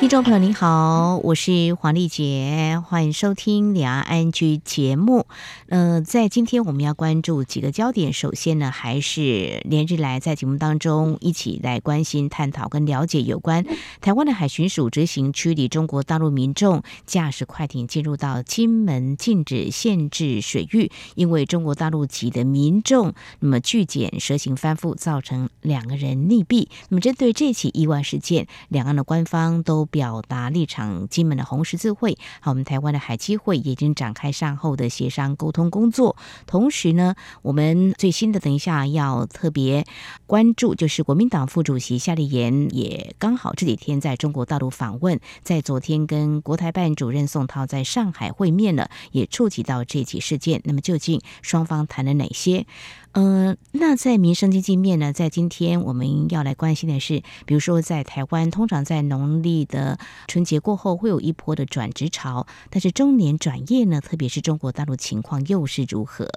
听众朋友您好，我是黄丽杰，欢迎收听两岸 ING 节目。呃，在今天我们要关注几个焦点。首先呢，还是连日来在节目当中一起来关心、探讨跟了解有关台湾的海巡署执行驱离中国大陆民众驾驶快艇进入到金门禁止限制水域，因为中国大陆籍的民众那么拒检蛇行翻覆，造成两个人溺毙。那么针对这起意外事件，两岸的官方都表达立场，金门的红十字会，好，我们台湾的海基会已经展开善后的协商沟通工作。同时呢，我们最新的等一下要特别关注，就是国民党副主席夏立言也刚好这几天在中国大陆访问，在昨天跟国台办主任宋涛在上海会面了，也触及到这起事件。那么究竟双方谈了哪些？呃，那在民生经济面呢，在今天我们要来关心的是，比如说在台湾，通常在农历的春节过后会有一波的转职潮，但是中年转业呢，特别是中国大陆情况又是如何？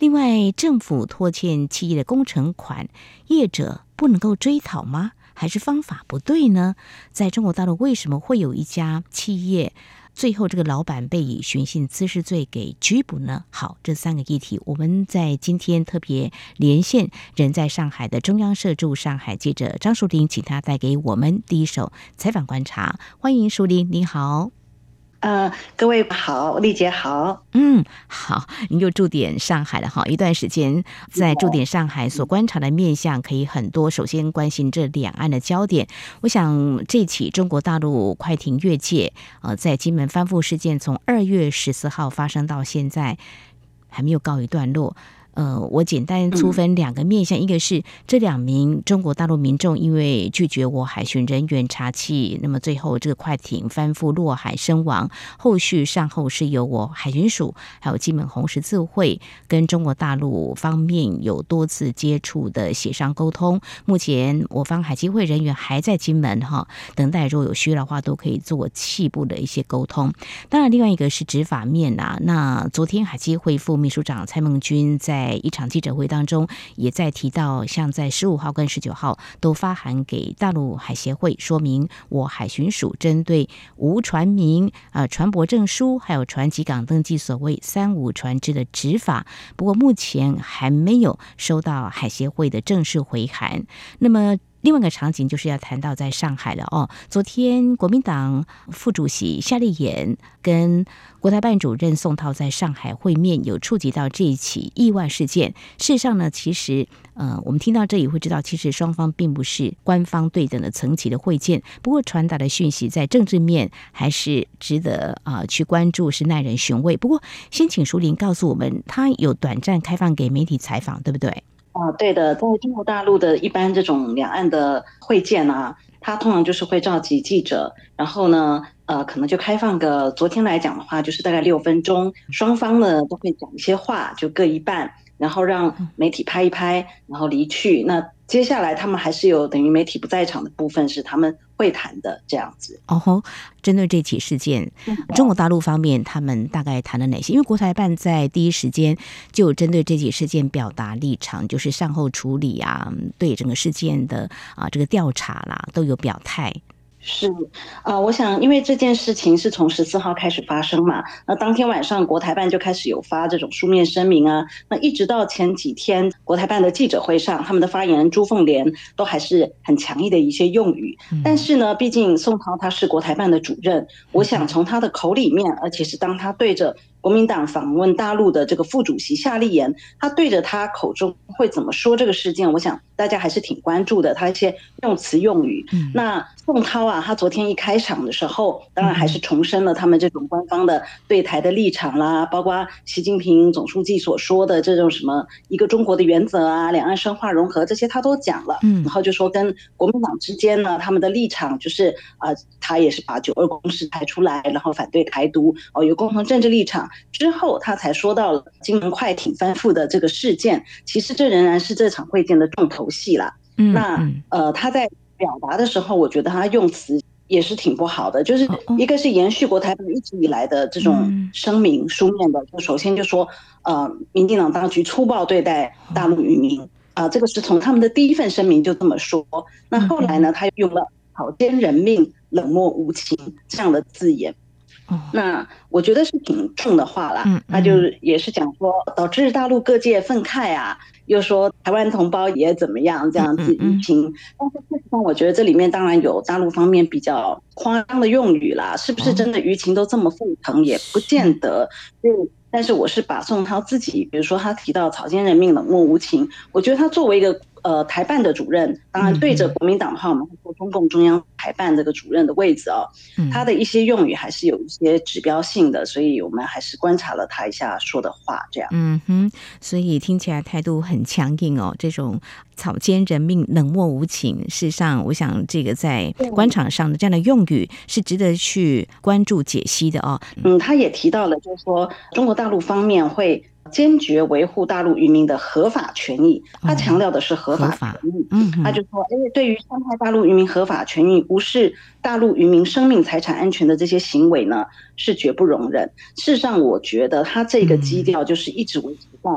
另外，政府拖欠企业的工程款，业者不能够追讨吗？还是方法不对呢？在中国大陆，为什么会有一家企业？最后，这个老板被以寻衅滋事罪给拘捕呢？好，这三个议题，我们在今天特别连线人在上海的中央社驻上海记者张淑玲，请他带给我们第一手采访观察。欢迎淑玲，你好。呃，各位好，丽姐好，嗯，好，您就驻点上海了哈，一段时间在驻点上海所观察的面向可以很多。首先关心这两岸的焦点，我想这起中国大陆快艇越界，呃，在金门翻覆事件从二月十四号发生到现在，还没有告一段落。呃，我简单粗分两个面向，一个是这两名中国大陆民众因为拒绝我海巡人员查气，那么最后这个快艇翻覆落海身亡。后续善后是由我海巡署还有金门红十字会跟中国大陆方面有多次接触的协商沟通。目前我方海基会人员还在金门哈，等待如果有需要的话都可以做气部的一些沟通。当然，另外一个是执法面啊，那昨天海基会副秘书长蔡孟君在在一场记者会当中，也在提到，像在十五号跟十九号都发函给大陆海协会，说明我海巡署针对无船名、啊船舶证书，还有船籍港登记所谓“三无”船只的执法。不过目前还没有收到海协会的正式回函。那么。另外一个场景就是要谈到在上海了哦。昨天国民党副主席夏立言跟国台办主任宋涛在上海会面，有触及到这一起意外事件。事实上呢，其实呃，我们听到这里会知道，其实双方并不是官方对等的层级的会见。不过传达的讯息在政治面还是值得啊、去关注，是耐人寻味。不过先请淑玲告诉我们，他有短暂开放给媒体采访，对不对？啊，对的，在中国大陆的一般这种两岸的会见啊，他通常就是会召集记者，然后呢，呃，可能就开放个，昨天来讲的话，就是大概六分钟，双方呢都会讲一些话，就各一半。然后让媒体拍一拍，然后离去。那接下来他们还是有等于媒体不在场的部分，是他们会谈的这样子。哦吼，针对这起事件，中国大陆方面他们大概谈了哪些？因为国台办在第一时间就针对这起事件表达立场，就是善后处理啊，对整个事件的啊这个调查啦都有表态。是，呃，我想，因为这件事情是从十四号开始发生嘛，那当天晚上国台办就开始有发这种书面声明啊，那一直到前几天国台办的记者会上，他们的发言人朱凤莲都还是很强硬的一些用语。但是呢，毕竟宋涛他是国台办的主任，我想从他的口里面，而且是当他对着。国民党访问大陆的这个副主席夏立言，他对着他口中会怎么说这个事件？我想大家还是挺关注的，他一些用词用语。嗯、那宋涛啊，他昨天一开场的时候，当然还是重申了他们这种官方的对台的立场啦，包括习近平总书记所说的这种什么一个中国的原则啊，两岸深化融合这些他都讲了。嗯，然后就说跟国民党之间呢，他们的立场就是啊、呃，他也是把九二共识抬出来，然后反对台独哦，有共同政治立场。之后，他才说到了金门快艇翻覆的这个事件。其实，这仍然是这场会见的重头戏啦。嗯，那呃，他在表达的时候，我觉得他用词也是挺不好的，就是一个是延续国台办一直以来的这种声明书面的，就首先就说，呃，民进党当局粗暴对待大陆渔民啊，这个是从他们的第一份声明就这么说。那后来呢，他又用了草菅人命、冷漠无情这样的字眼。那我觉得是挺重的话啦，他就也是讲说导致大陆各界愤慨啊，又说台湾同胞也怎么样这样子舆情，但是事实上我觉得这里面当然有大陆方面比较夸张的用语啦，是不是真的舆情都这么沸腾也不见得。所以，但是我是把宋涛自己，比如说他提到草菅人命、冷漠无情，我觉得他作为一个。呃，台办的主任，当然对着国民党的话，我们会说中共中央台办这个主任的位置哦，他的一些用语还是有一些指标性的，所以我们还是观察了他一下说的话，这样。嗯哼，所以听起来态度很强硬哦，这种草菅人命、冷漠无情。事实上，我想这个在官场上的这样的用语是值得去关注解析的哦。嗯，他也提到了，就是说中国大陆方面会。坚决维护大陆渔民的合法权益，他强调的是合法权益。嗯，他就说，因为对于伤害大陆渔民合法权益、无视大陆渔民生命财产安全的这些行为呢，是绝不容忍。事实上，我觉得他这个基调就是一直维持在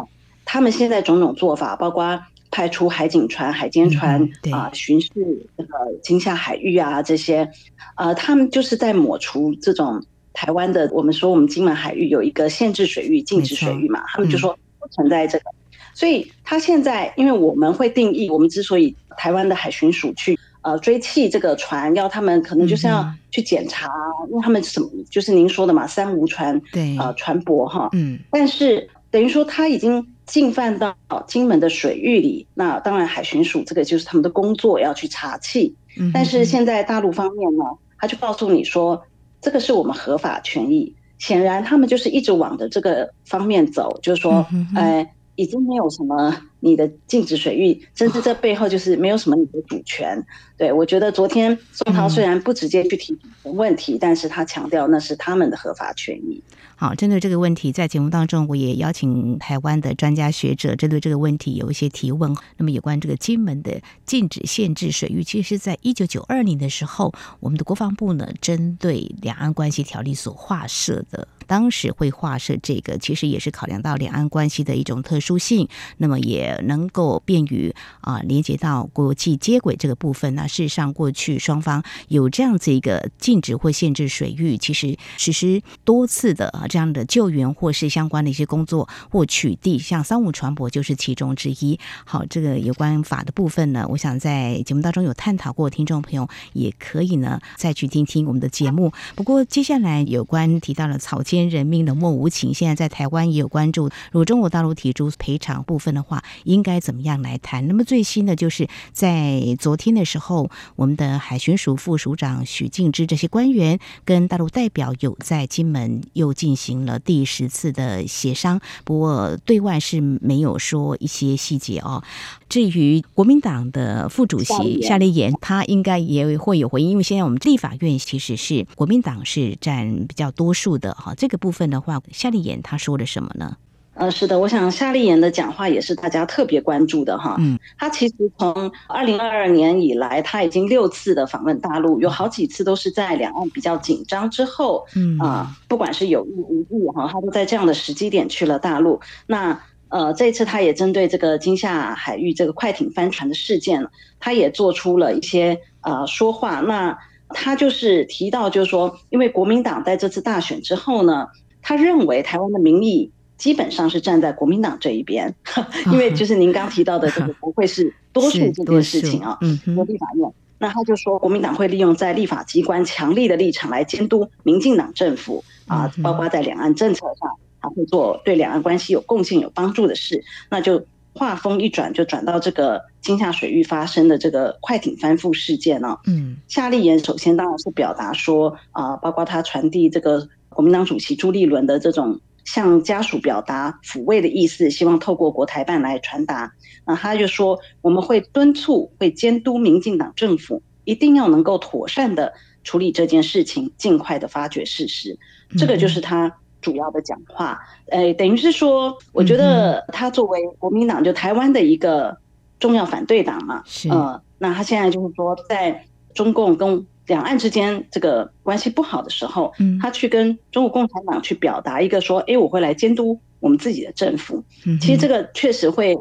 他们现在种种做法，包括派出海警船、海监船啊巡视这个金厦海域啊这些，呃，他们就是在抹除这种。台湾的，我们说我们金门海域有一个限制水域、禁止水域嘛，他们就说不存在这个。所以他现在，因为我们会定义，我们之所以台湾的海巡署去呃追弃这个船，要他们可能就是要去检查，因为他们什么就是您说的嘛，三无船对。呃船舶哈，嗯，但是等于说他已经进犯到金门的水域里，那当然海巡署这个就是他们的工作要去查气，但是现在大陆方面呢，他就告诉你说。这个是我们合法权益，显然他们就是一直往着这个方面走，就是说，呃，已经没有什么你的禁止水域，甚至这背后就是没有什么你的主权。对，我觉得昨天宋涛虽然不直接去提问题，但是他强调那是他们的合法权益。好，针对这个问题，在节目当中，我也邀请台湾的专家学者针对这个问题有一些提问。那么，有关这个金门的禁止限制水域，其实是在一九九二年的时候，我们的国防部呢，针对两岸关系条例所划设的。当时会划设这个，其实也是考量到两岸关系的一种特殊性，那么也能够便于啊连接到国际接轨这个部分。那事实上，过去双方有这样子一个禁止或限制水域，其实实施多次的啊。这样的救援或是相关的一些工作或取缔，像三五船舶就是其中之一。好，这个有关法的部分呢，我想在节目当中有探讨过，听众朋友也可以呢再去听听我们的节目。不过接下来有关提到了草菅人命、冷漠无情，现在在台湾也有关注。如果中国大陆提出赔偿部分的话，应该怎么样来谈？那么最新的就是在昨天的时候，我们的海巡署副署长许敬之这些官员跟大陆代表有在金门又进。行了第十次的协商，不过对外是没有说一些细节哦。至于国民党的副主席夏立言，他应该也会有回应，因为现在我们立法院其实是国民党是占比较多数的哈。这个部分的话，夏立言他说了什么呢？呃，是的，我想夏立言的讲话也是大家特别关注的哈。嗯，他其实从二零二二年以来，他已经六次的访问大陆，有好几次都是在两岸比较紧张之后，嗯啊，不管是有意无意哈，他都在这样的时机点去了大陆。那呃，这次他也针对这个金厦海域这个快艇翻船的事件，他也做出了一些呃说话。那他就是提到，就是说，因为国民党在这次大选之后呢，他认为台湾的民意。基本上是站在国民党这一边，因为就是您刚提到的这个不会是 多数这件事情啊。嗯，立法院，那他就说国民党会利用在立法机关强力的立场来监督民进党政府啊，包括在两岸政策上，他会做对两岸关系有贡献、有帮助的事。那就话锋一转，就转到这个金夏水域发生的这个快艇翻覆事件呢。嗯，夏立言首先当然是表达说啊，包括他传递这个国民党主席朱立伦的这种。向家属表达抚慰的意思，希望透过国台办来传达。那他就说，我们会敦促、会监督民进党政府，一定要能够妥善的处理这件事情，尽快的发掘事实。这个就是他主要的讲话。呃，等于是说，我觉得他作为国民党就台湾的一个重要反对党嘛，呃，那他现在就是说，在中共跟两岸之间这个关系不好的时候，嗯，他去跟中国共产党去表达一个说，哎，我会来监督我们自己的政府。嗯，其实这个确实会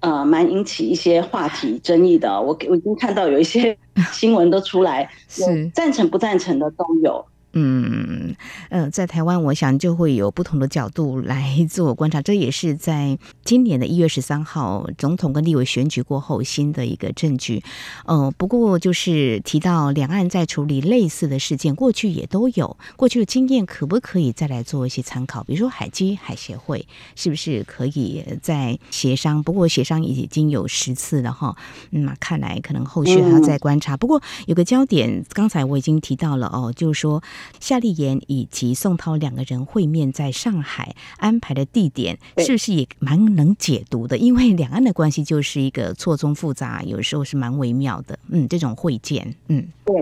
呃蛮引起一些话题争议的。我我已经看到有一些 新闻都出来，是赞成不赞成的都有。嗯，呃，在台湾，我想就会有不同的角度来 做观察。这也是在今年的一月十三号，总统跟立委选举过后新的一个证据。呃，不过就是提到两岸在处理类似的事件，过去也都有过去的经验，可不可以再来做一些参考？比如说海基海协会，是不是可以再协商？不过协商已经有十次了哈。嗯，看来可能后续还要再观察。不过有个焦点，刚才我已经提到了哦，就是说。夏立言以及宋涛两个人会面在上海安排的地点，是不是也蛮能解读的？因为两岸的关系就是一个错综复杂，有时候是蛮微妙的。嗯，这种会见，嗯，对，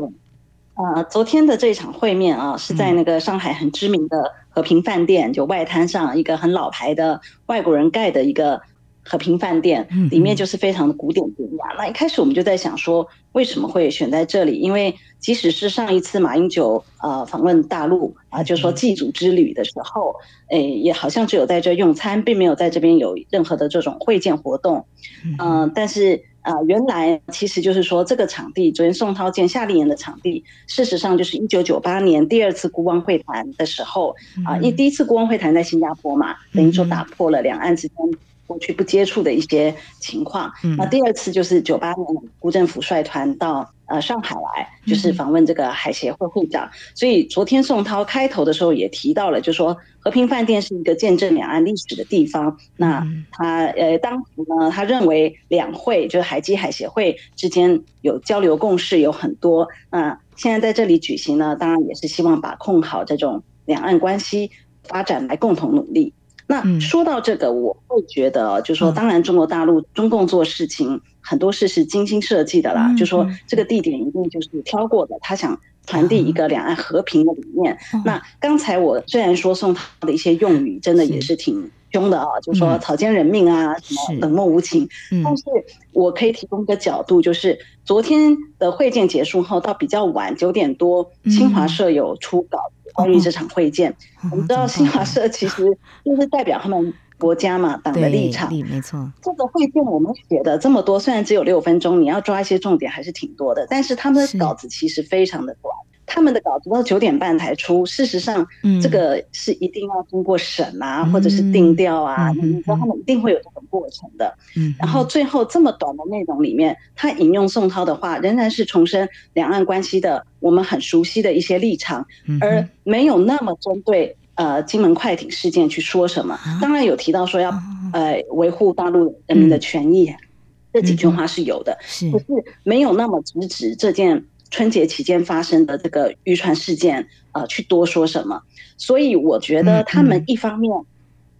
呃，昨天的这场会面啊，是在那个上海很知名的和平饭店，就外滩上一个很老牌的外国人盖的一个。和平饭店里面就是非常的古典典雅。那一开始我们就在想说，为什么会选在这里？因为即使是上一次马英九呃访问大陆啊，就说祭祖之旅的时候，诶，也好像只有在这用餐，并没有在这边有任何的这种会见活动。嗯，但是啊，原来其实就是说这个场地，昨天宋涛建夏令营的场地，事实上就是一九九八年第二次孤汪会谈的时候啊，因为第一次孤汪会谈在新加坡嘛，等于说打破了两岸之间。过去不接触的一些情况，那第二次就是九八年，辜政府率团到呃上海来，就是访问这个海协会会长。所以昨天宋涛开头的时候也提到了，就说和平饭店是一个见证两岸历史的地方。那他呃当时呢，他认为两会就是海基海协会之间有交流共识有很多。那现在在这里举行呢，当然也是希望把控好这种两岸关系发展来共同努力。那说到这个，我会觉得，就是说，当然，中国大陆中共做事情很多事是精心设计的啦。就说，这个地点一定就是挑过的，他想传递一个两岸和平的理念。那刚才我虽然说宋涛的一些用语真的也是挺凶的啊，就是说草菅人命啊，什么冷漠无情。但是我可以提供一个角度，就是昨天的会见结束后到比较晚九点多，新华社有出稿。关于这场会见，我们知道新华社 其实就是代表他们国家嘛，党的立场。没错，这个会见我们写的这么多，虽然只有六分钟，你要抓一些重点还是挺多的，但是他们的稿子其实非常的短。他们的稿子到九点半才出，事实上，这个是一定要经过审啊，嗯、或者是定调啊，你知道他们一定会有这种过程的。嗯，然后最后这么短的内容里面，他引用宋涛的话，仍然是重申两岸关系的我们很熟悉的一些立场，而没有那么针对呃金门快艇事件去说什么。当然有提到说要呃维护大陆人民的权益，这几句话是有的，可是没有那么直指这件。春节期间发生的这个渔船事件，呃，去多说什么？所以我觉得他们一方面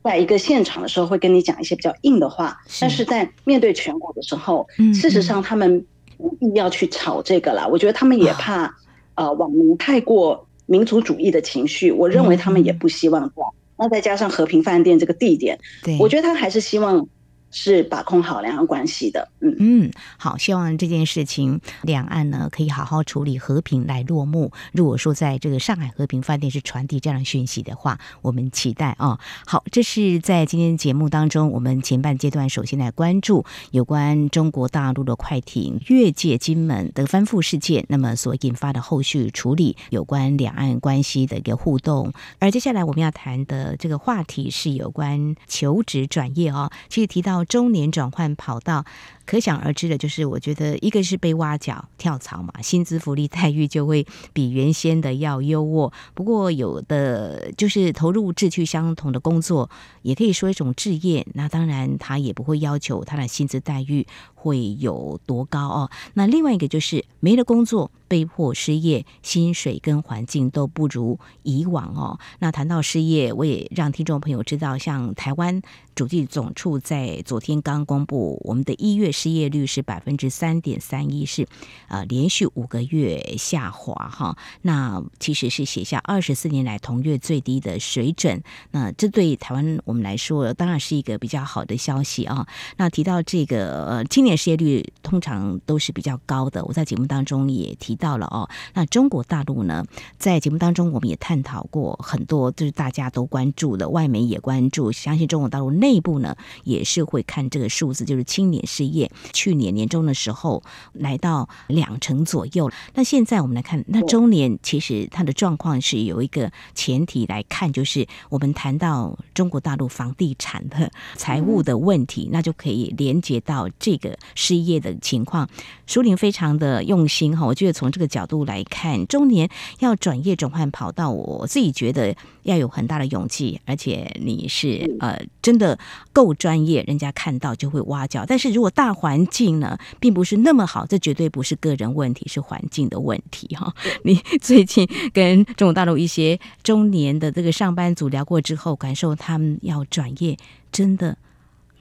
在一个现场的时候会跟你讲一些比较硬的话，但是在面对全国的时候，事实上他们不必要去吵这个啦。我觉得他们也怕呃网民太过民族主义的情绪，我认为他们也不希望这样。那再加上和平饭店这个地点，我觉得他还是希望。是把控好两岸关系的，嗯嗯，好，希望这件事情两岸呢可以好好处理，和平来落幕。如果说在这个上海和平饭店是传递这样的讯息的话，我们期待啊。好，这是在今天节目当中，我们前半阶段首先来关注有关中国大陆的快艇越界金门的翻覆事件，那么所引发的后续处理，有关两岸关系的一个互动。而接下来我们要谈的这个话题是有关求职转业哦，其实提到。中年转换跑道，可想而知的就是，我觉得一个是被挖角跳槽嘛，薪资福利待遇就会比原先的要优渥。不过有的就是投入志趣相同的工作，也可以说一种置业。那当然他也不会要求他的薪资待遇会有多高哦。那另外一个就是没了工作，被迫失业，薪水跟环境都不如以往哦。那谈到失业，我也让听众朋友知道，像台湾主计总处在昨天刚公布我们的一月失业率是百分之三点三一，是呃连续五个月下滑哈。那其实是写下二十四年来同月最低的水准。那这对台湾我们来说，当然是一个比较好的消息啊。那提到这个呃青年失业率通常都是比较高的，我在节目当中也提到了哦。那中国大陆呢，在节目当中我们也探讨过很多，就是大家都关注的，外媒也关注，相信中国大陆内部呢也是会看这个数字，就是青年失业，去年年中的时候来到两成左右。那现在我们来看，那中年其实它的状况是有一个前提来看，就是我们谈到中国大陆房地产的财务的问题，那就可以连接到这个失业的情况。淑铃非常的用心哈，我觉得从这个角度来看，中年要转业转换跑道，我自己觉得要有很大的勇气，而且你是呃真的够专业，人家看到就会挖角。但是如果大环境呢，并不是那么好，这绝对不是个人问题，是环境的问题哈。你最近跟中国大陆一些中年的这个上班族聊过之后，感受他们要转业真的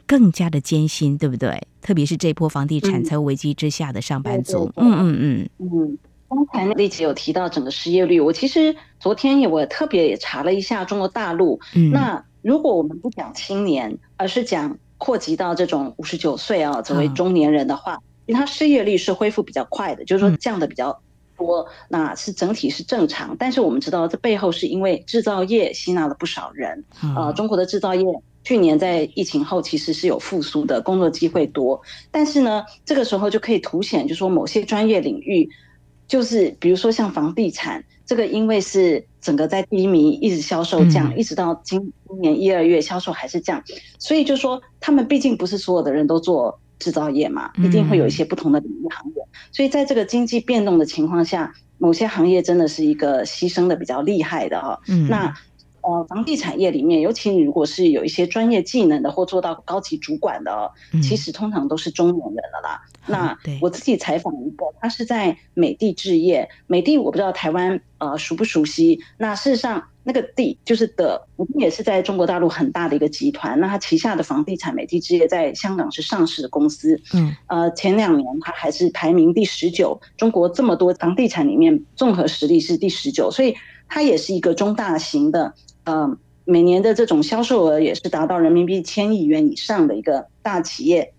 更加的艰辛，对不对？特别是这波房地产财务危机之下的上班族，嗯嗯嗯嗯。刚才丽姐有提到整个失业率，我其实昨天也我特别也查了一下中国大陆。嗯，那如果我们不讲青年，而是讲扩及到这种五十九岁啊，作为中年人的话，因为他失业率是恢复比较快的，就是说降的比较多，那是整体是正常。但是我们知道这背后是因为制造业吸纳了不少人。呃，中国的制造业去年在疫情后其实是有复苏的，工作机会多。但是呢，这个时候就可以凸显，就是说某些专业领域。就是比如说像房地产这个，因为是整个在低迷，一直销售降，一直到今今年一二月销售还是降，所以就说他们毕竟不是所有的人都做制造业嘛，一定会有一些不同的领域行业，所以在这个经济变动的情况下，某些行业真的是一个牺牲的比较厉害的哈。那呃，房地产业里面，尤其你如果是有一些专业技能的或做到高级主管的，其实通常都是中年人了啦。那我自己采访一个，他是在美的置业。美的我不知道台湾呃熟不熟悉。那事实上，那个地就是的，我们也是在中国大陆很大的一个集团。那他旗下的房地产美的置业在香港是上市的公司。嗯，呃，前两年他还是排名第十九，中国这么多房地产里面综合实力是第十九，所以它也是一个中大型的，呃，每年的这种销售额也是达到人民币千亿元以上的一个大企业。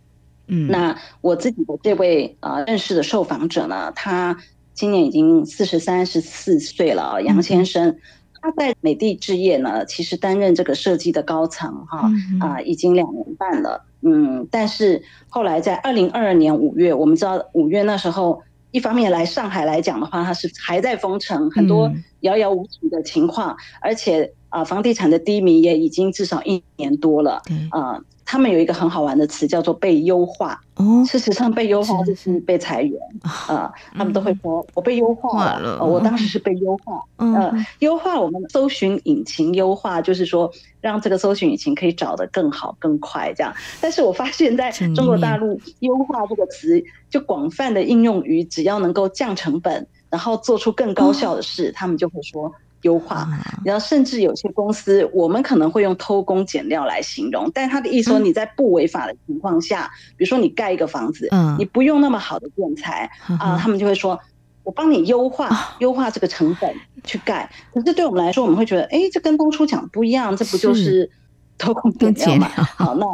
嗯，那我自己的这位呃认识的受访者呢，他今年已经四十三、十四岁了，杨先生，他在美的置业呢，其实担任这个设计的高层哈啊，已经两年半了。嗯，但是后来在二零二二年五月，我们知道五月那时候，一方面来上海来讲的话，它是还在封城，很多遥遥无期的情况，而且啊，房地产的低迷也已经至少一年多了，啊。他们有一个很好玩的词，叫做被优化。哦，事实上被优化就是被裁员啊、呃。他们都会说：“我被优化了。呃”我当时是被优化。呃，优化我们搜寻引擎优化，就是说让这个搜寻引擎可以找得更好、更快这样。但是我发现在中国大陆，“优化”这个词就广泛的应用于只要能够降成本，然后做出更高效的事，他们就会说。优化，然后甚至有些公司，我们可能会用偷工减料来形容，但他的意思说，你在不违法的情况下，比如说你盖一个房子，你不用那么好的建材啊，他们就会说，我帮你优化，优化这个成本去盖。可是对我们来说，我们会觉得，哎，这跟当初讲不一样，这不就是偷工减料嘛？好，那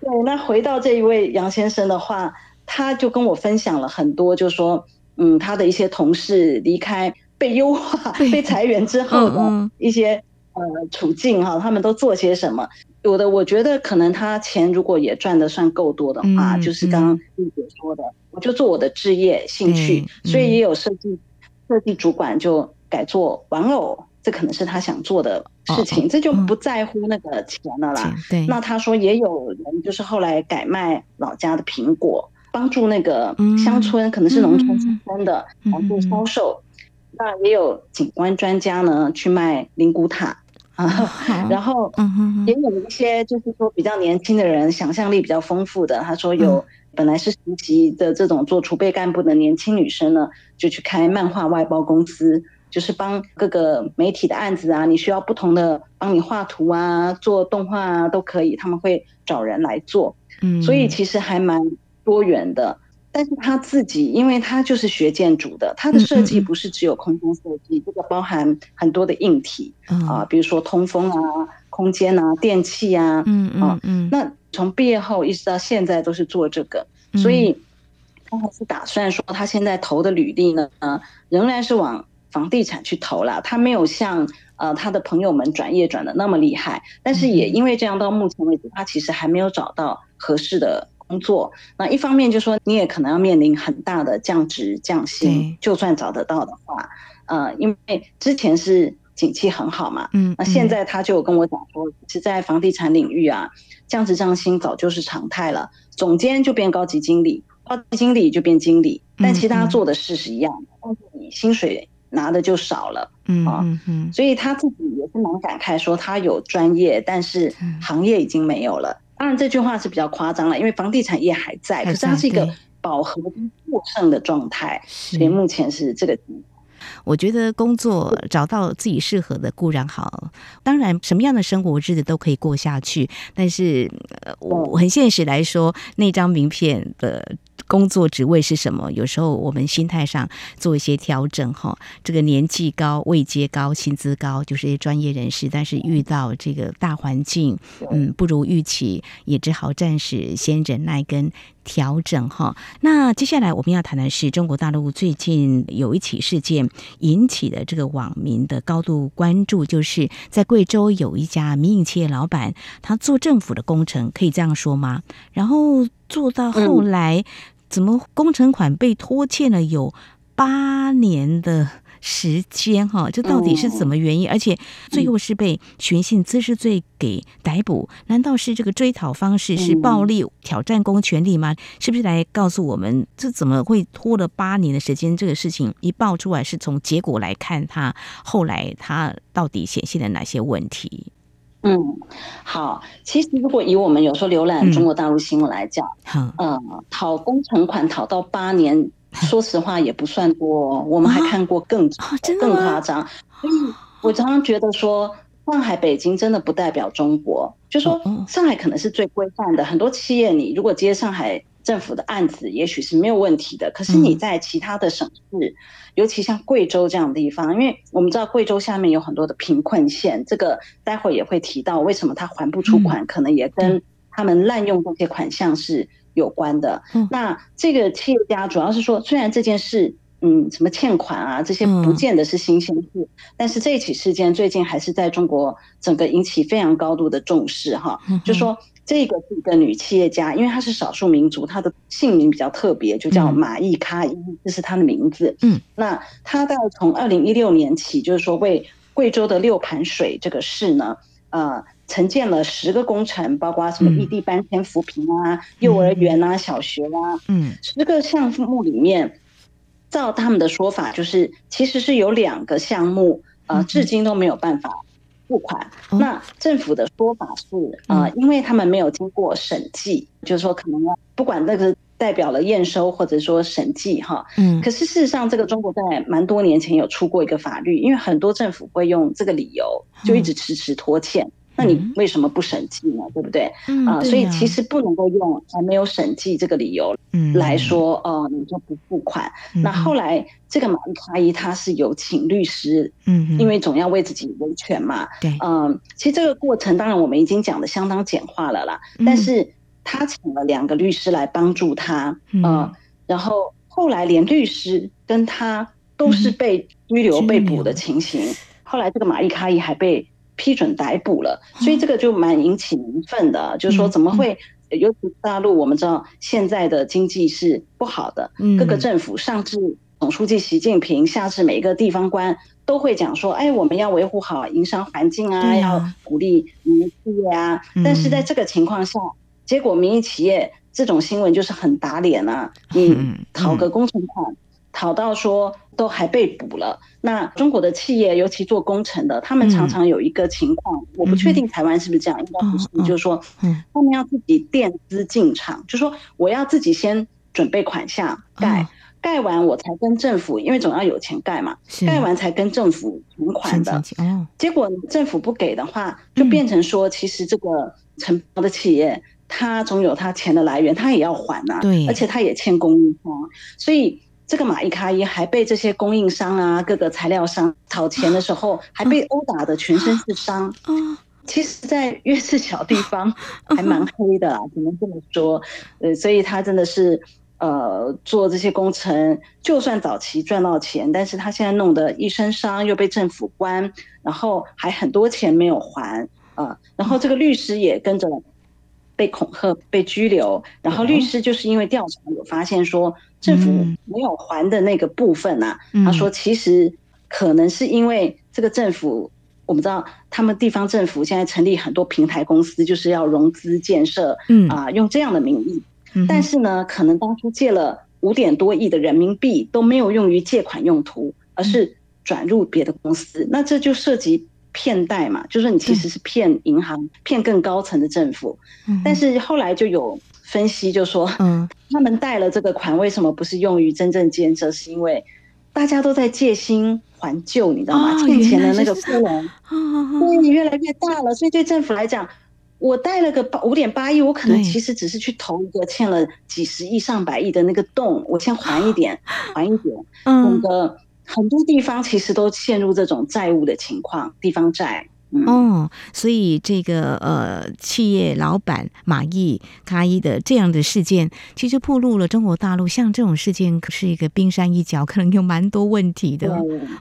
对，那回到这一位杨先生的话，他就跟我分享了很多，就是说，嗯，他的一些同事离开。被优化、被裁员之后的一些呃处境哈，他们都做些什么？有的我觉得可能他钱如果也赚的算够多的话，就是刚刚丽姐说的，我就做我的职业兴趣，所以也有设计设计主管就改做玩偶，这可能是他想做的事情，这就不在乎那个钱了啦。对，那他说也有人就是后来改卖老家的苹果，帮助那个乡村，可能是农村出身的，来做销售。那也有景观专家呢，去卖灵骨塔。啊，然后也有一些就是说比较年轻的人，想象力比较丰富的，他说有本来是实习的这种做储备干部的年轻女生呢，就去开漫画外包公司，就是帮各个媒体的案子啊，你需要不同的帮你画图啊，做动画啊都可以，他们会找人来做，嗯，所以其实还蛮多元的。但是他自己，因为他就是学建筑的，他的设计不是只有空间设计，嗯、这个包含很多的硬体、嗯、啊，比如说通风啊、空间啊、电器啊，嗯嗯嗯。那从毕业后一直到现在都是做这个，嗯、所以他还是打算说，他现在投的履历呢，仍然是往房地产去投了。他没有像呃他的朋友们转业转的那么厉害，但是也因为这样，到目前为止，他其实还没有找到合适的。工作，那一方面就是说，你也可能要面临很大的降职降薪，就算找得到的话，呃，因为之前是景气很好嘛，嗯，那现在他就跟我讲说，是在房地产领域啊，降职降薪早就是常态了，总监就变高级经理，高级经理就变经理，但其他做的事是一样的，但是你薪水拿的就少了，嗯嗯嗯，所以他自己也是蛮感慨说，他有专业，但是行业已经没有了。当然这句话是比较夸张了，因为房地产业还在，可是它是一个饱和跟过剩的状态，所以目前是这个。我觉得工作找到自己适合的固然好，当然什么样的生活日子都可以过下去，但是我很现实来说，那张名片的。工作职位是什么？有时候我们心态上做一些调整哈。这个年纪高、位阶高、薪资高，就是一些专业人士。但是遇到这个大环境，嗯，不如预期，也只好暂时先忍耐跟调整哈。那接下来我们要谈的是中国大陆最近有一起事件引起的这个网民的高度关注，就是在贵州有一家民营企业老板，他做政府的工程，可以这样说吗？然后做到后来。怎么工程款被拖欠了有八年的时间？哈，这到底是怎么原因？而且最后是被寻衅滋事罪给逮捕？难道是这个追讨方式是暴力挑战公权力吗？是不是来告诉我们，这怎么会拖了八年的时间？这个事情一爆出来，是从结果来看，他后来他到底显现了哪些问题？嗯，好。其实如果以我们有时候浏览中国大陆新闻来讲，嗯，呃，讨工程款讨到八年，说实话也不算多。我们还看过更、啊、更夸张。所以我常常觉得说，上海、北京真的不代表中国。就说上海可能是最规范的，很多企业你如果接上海政府的案子，也许是没有问题的。可是你在其他的省市。尤其像贵州这样的地方，因为我们知道贵州下面有很多的贫困县，这个待会儿也会提到为什么他还不出款，可能也跟他们滥用这些款项是有关的。那这个企业家主要是说，虽然这件事，嗯，什么欠款啊这些不见得是新鲜事，但是这一起事件最近还是在中国整个引起非常高度的重视哈，就说。这个是一个女企业家，因为她是少数民族，她的姓名比较特别，就叫马易卡伊，这是她的名字。嗯，那她大概从二零一六年起，就是说为贵州的六盘水这个市呢，呃，承建了十个工程，包括什么异地搬迁扶贫啊、幼儿园啊、小学啊，嗯，十个项目里面，照他们的说法，就是其实是有两个项目，呃，至今都没有办法。付款，那政府的说法是啊、呃，因为他们没有经过审计，就是说可能要不管那个代表了验收或者说审计哈，嗯，可是事实上这个中国在蛮多年前有出过一个法律，因为很多政府会用这个理由就一直迟迟拖欠。那你为什么不审计呢？对不对？嗯、呃，所以其实不能够用还没有审计这个理由来说，呃，你就不付款。嗯、那后来这个马丽卡伊他是有请律师，嗯，因为总要为自己维权嘛。对，嗯、呃，其实这个过程当然我们已经讲的相当简化了啦。嗯、但是他请了两个律师来帮助他，嗯、呃，然后后来连律师跟他都是被拘留、被捕的情形。嗯、后来这个马伊卡伊还被。批准逮捕了，所以这个就蛮引起民愤的。就是说，怎么会？尤其大陆，我们知道现在的经济是不好的，各个政府上至总书记习近平，下至每一个地方官，都会讲说：“哎，我们要维护好营商环境啊，要鼓励民营企业啊。”但是在这个情况下，结果民营企业这种新闻就是很打脸啊！你 讨个工程款。讨到说都还被捕了，那中国的企业，尤其做工程的，他们常常有一个情况，嗯、我不确定台湾是不是这样，嗯、应该不是，嗯、就是说，嗯，他们要自己垫资进场，就是说我要自己先准备款项盖，盖、嗯、完我才跟政府，因为总要有钱盖嘛，盖完才跟政府存款的，结果政府不给的话，就变成说，其实这个承包的企业。他总有他钱的来源，他也要还呐、啊。对，而且他也欠供应商，所以这个马伊卡伊还被这些供应商啊、各个材料商讨钱的时候，还被殴打的全身是伤。啊，其实，在越是小地方，还蛮黑的啦，只能这么说。呃，所以他真的是。呃，做这些工程，就算早期赚到钱，但是他现在弄得一身伤，又被政府关，然后还很多钱没有还啊、呃，然后这个律师也跟着被恐吓、被拘留，然后律师就是因为调查有发现说政府没有还的那个部分呐、啊，他说其实可能是因为这个政府，我们知道他们地方政府现在成立很多平台公司，就是要融资建设，嗯。啊，用这样的名义。但是呢，可能当初借了五点多亿的人民币都没有用于借款用途，而是转入别的公司。那这就涉及骗贷嘛，就是你其实是骗银行、骗更高层的政府。但是后来就有分析就说，他们贷了这个款，为什么不是用于真正建设？是因为大家都在借新还旧，你知道吗？欠钱的那个窟窿，对，越来越大了，所以对政府来讲。我贷了个八五点八亿，我可能其实只是去投一个欠了几十亿、上百亿的那个洞，我先还一点，还一点。嗯，的很多地方其实都陷入这种债务的情况，地方债。嗯、哦，所以这个呃，企业老板马毅卡伊的这样的事件，其实暴露了中国大陆像这种事件可是一个冰山一角，可能有蛮多问题的。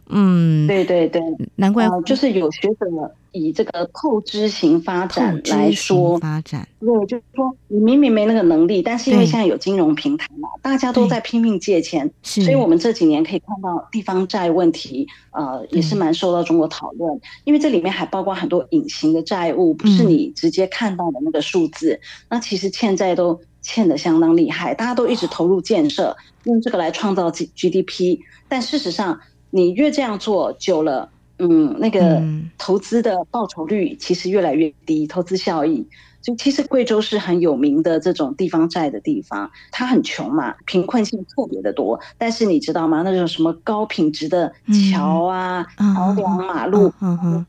嗯，对对对，难怪、呃、就是有学者以这个透支型发展来说发展，对，就是说你明明没那个能力，但是因为现在有金融平台嘛，大家都在拼命借钱，所以我们这几年可以看到地方债问题，呃，也是蛮受到中国讨论，因为这里面还包括很多隐形的债务，不是你直接看到的那个数字，嗯、那其实欠债都欠的相当厉害，大家都一直投入建设，用这个来创造 G G D P，但事实上你越这样做久了。嗯，那个投资的报酬率其实越来越低，投资效益。就其实贵州是很有名的这种地方债的地方，它很穷嘛，贫困性特别的多。但是你知道吗？那种什么高品质的桥啊、桥梁、马路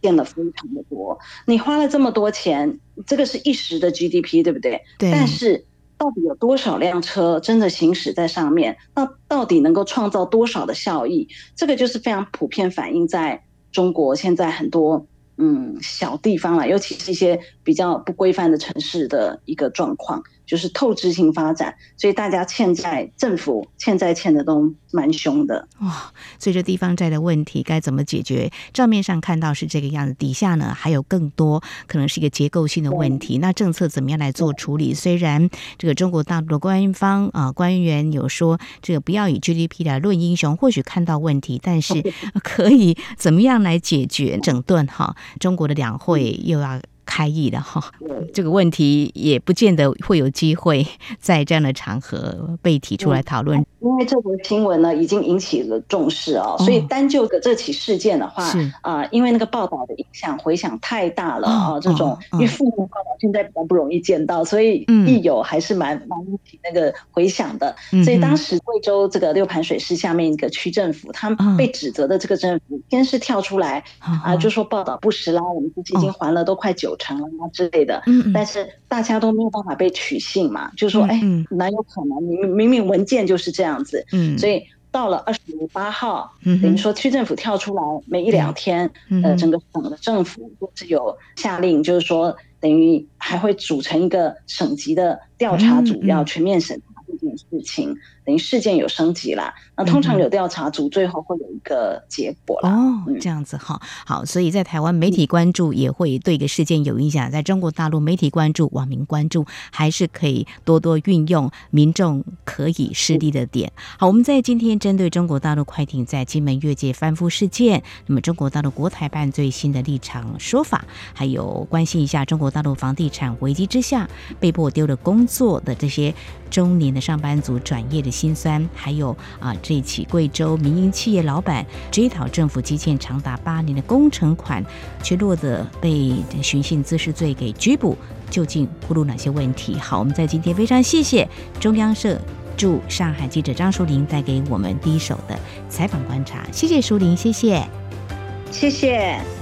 建了非常的多。你花了这么多钱，这个是一时的 GDP，对不对？对。但是到底有多少辆车真的行驶在上面？那到底能够创造多少的效益？这个就是非常普遍反映在。中国现在很多嗯小地方了，尤其是一些比较不规范的城市的一个状况。就是透支性发展，所以大家欠债，政府欠债欠的都蛮凶的哇。所以这地方债的问题该怎么解决？账面上看到是这个样子，底下呢还有更多可能是一个结构性的问题。那政策怎么样来做处理？虽然这个中国大陆的官方啊官员有说，这个不要以 GDP 来论英雄，或许看到问题，但是 可以怎么样来解决整顿哈？中国的两会又要。开议的哈，这个问题也不见得会有机会 在这样的场合被提出来讨论。因为这则新闻呢，已经引起了重视哦，所以单就个这起事件的话，啊、呃，因为那个报道的影响回响太大了啊、哦，这种因为负面报道现在比较不容易见到，所以一有还是蛮蛮引起那个回响的。所以当时贵州这个六盘水市下面一个区政府，他们被指责的这个政府，先是跳出来啊，就说报道不实啦，我们自己已经还了都快九成了啊之类的。但是大家都没有办法被取信嘛，就说哎，哪有可能？明明明文件就是这样。子，嗯，所以到了二十八号，嗯，等于说区政府跳出来没一两天，嗯，呃，整个省的政府都是有下令，就是说等于还会组成一个省级的调查组，要全面审查这件事情。等于事件有升级啦，那通常有调查组，最后会有一个结果了。哦，这样子哈，好，所以在台湾媒体关注也会对一个事件有影响，在中国大陆媒体关注、网民关注，还是可以多多运用民众可以施力的点。好，我们在今天针对中国大陆快艇在金门越界翻覆事件，那么中国大陆国台办最新的立场说法，还有关心一下中国大陆房地产危机之下被迫丢了工作的这些中年的上班族转业的。心酸，还有啊，这起贵州民营企业老板追讨政府积欠长达八年的工程款，却落得被寻衅滋事罪给拘捕，究竟暴露哪些问题？好，我们在今天非常谢谢中央社驻上海记者张淑玲带给我们第一手的采访观察，谢谢淑玲，谢谢，谢谢。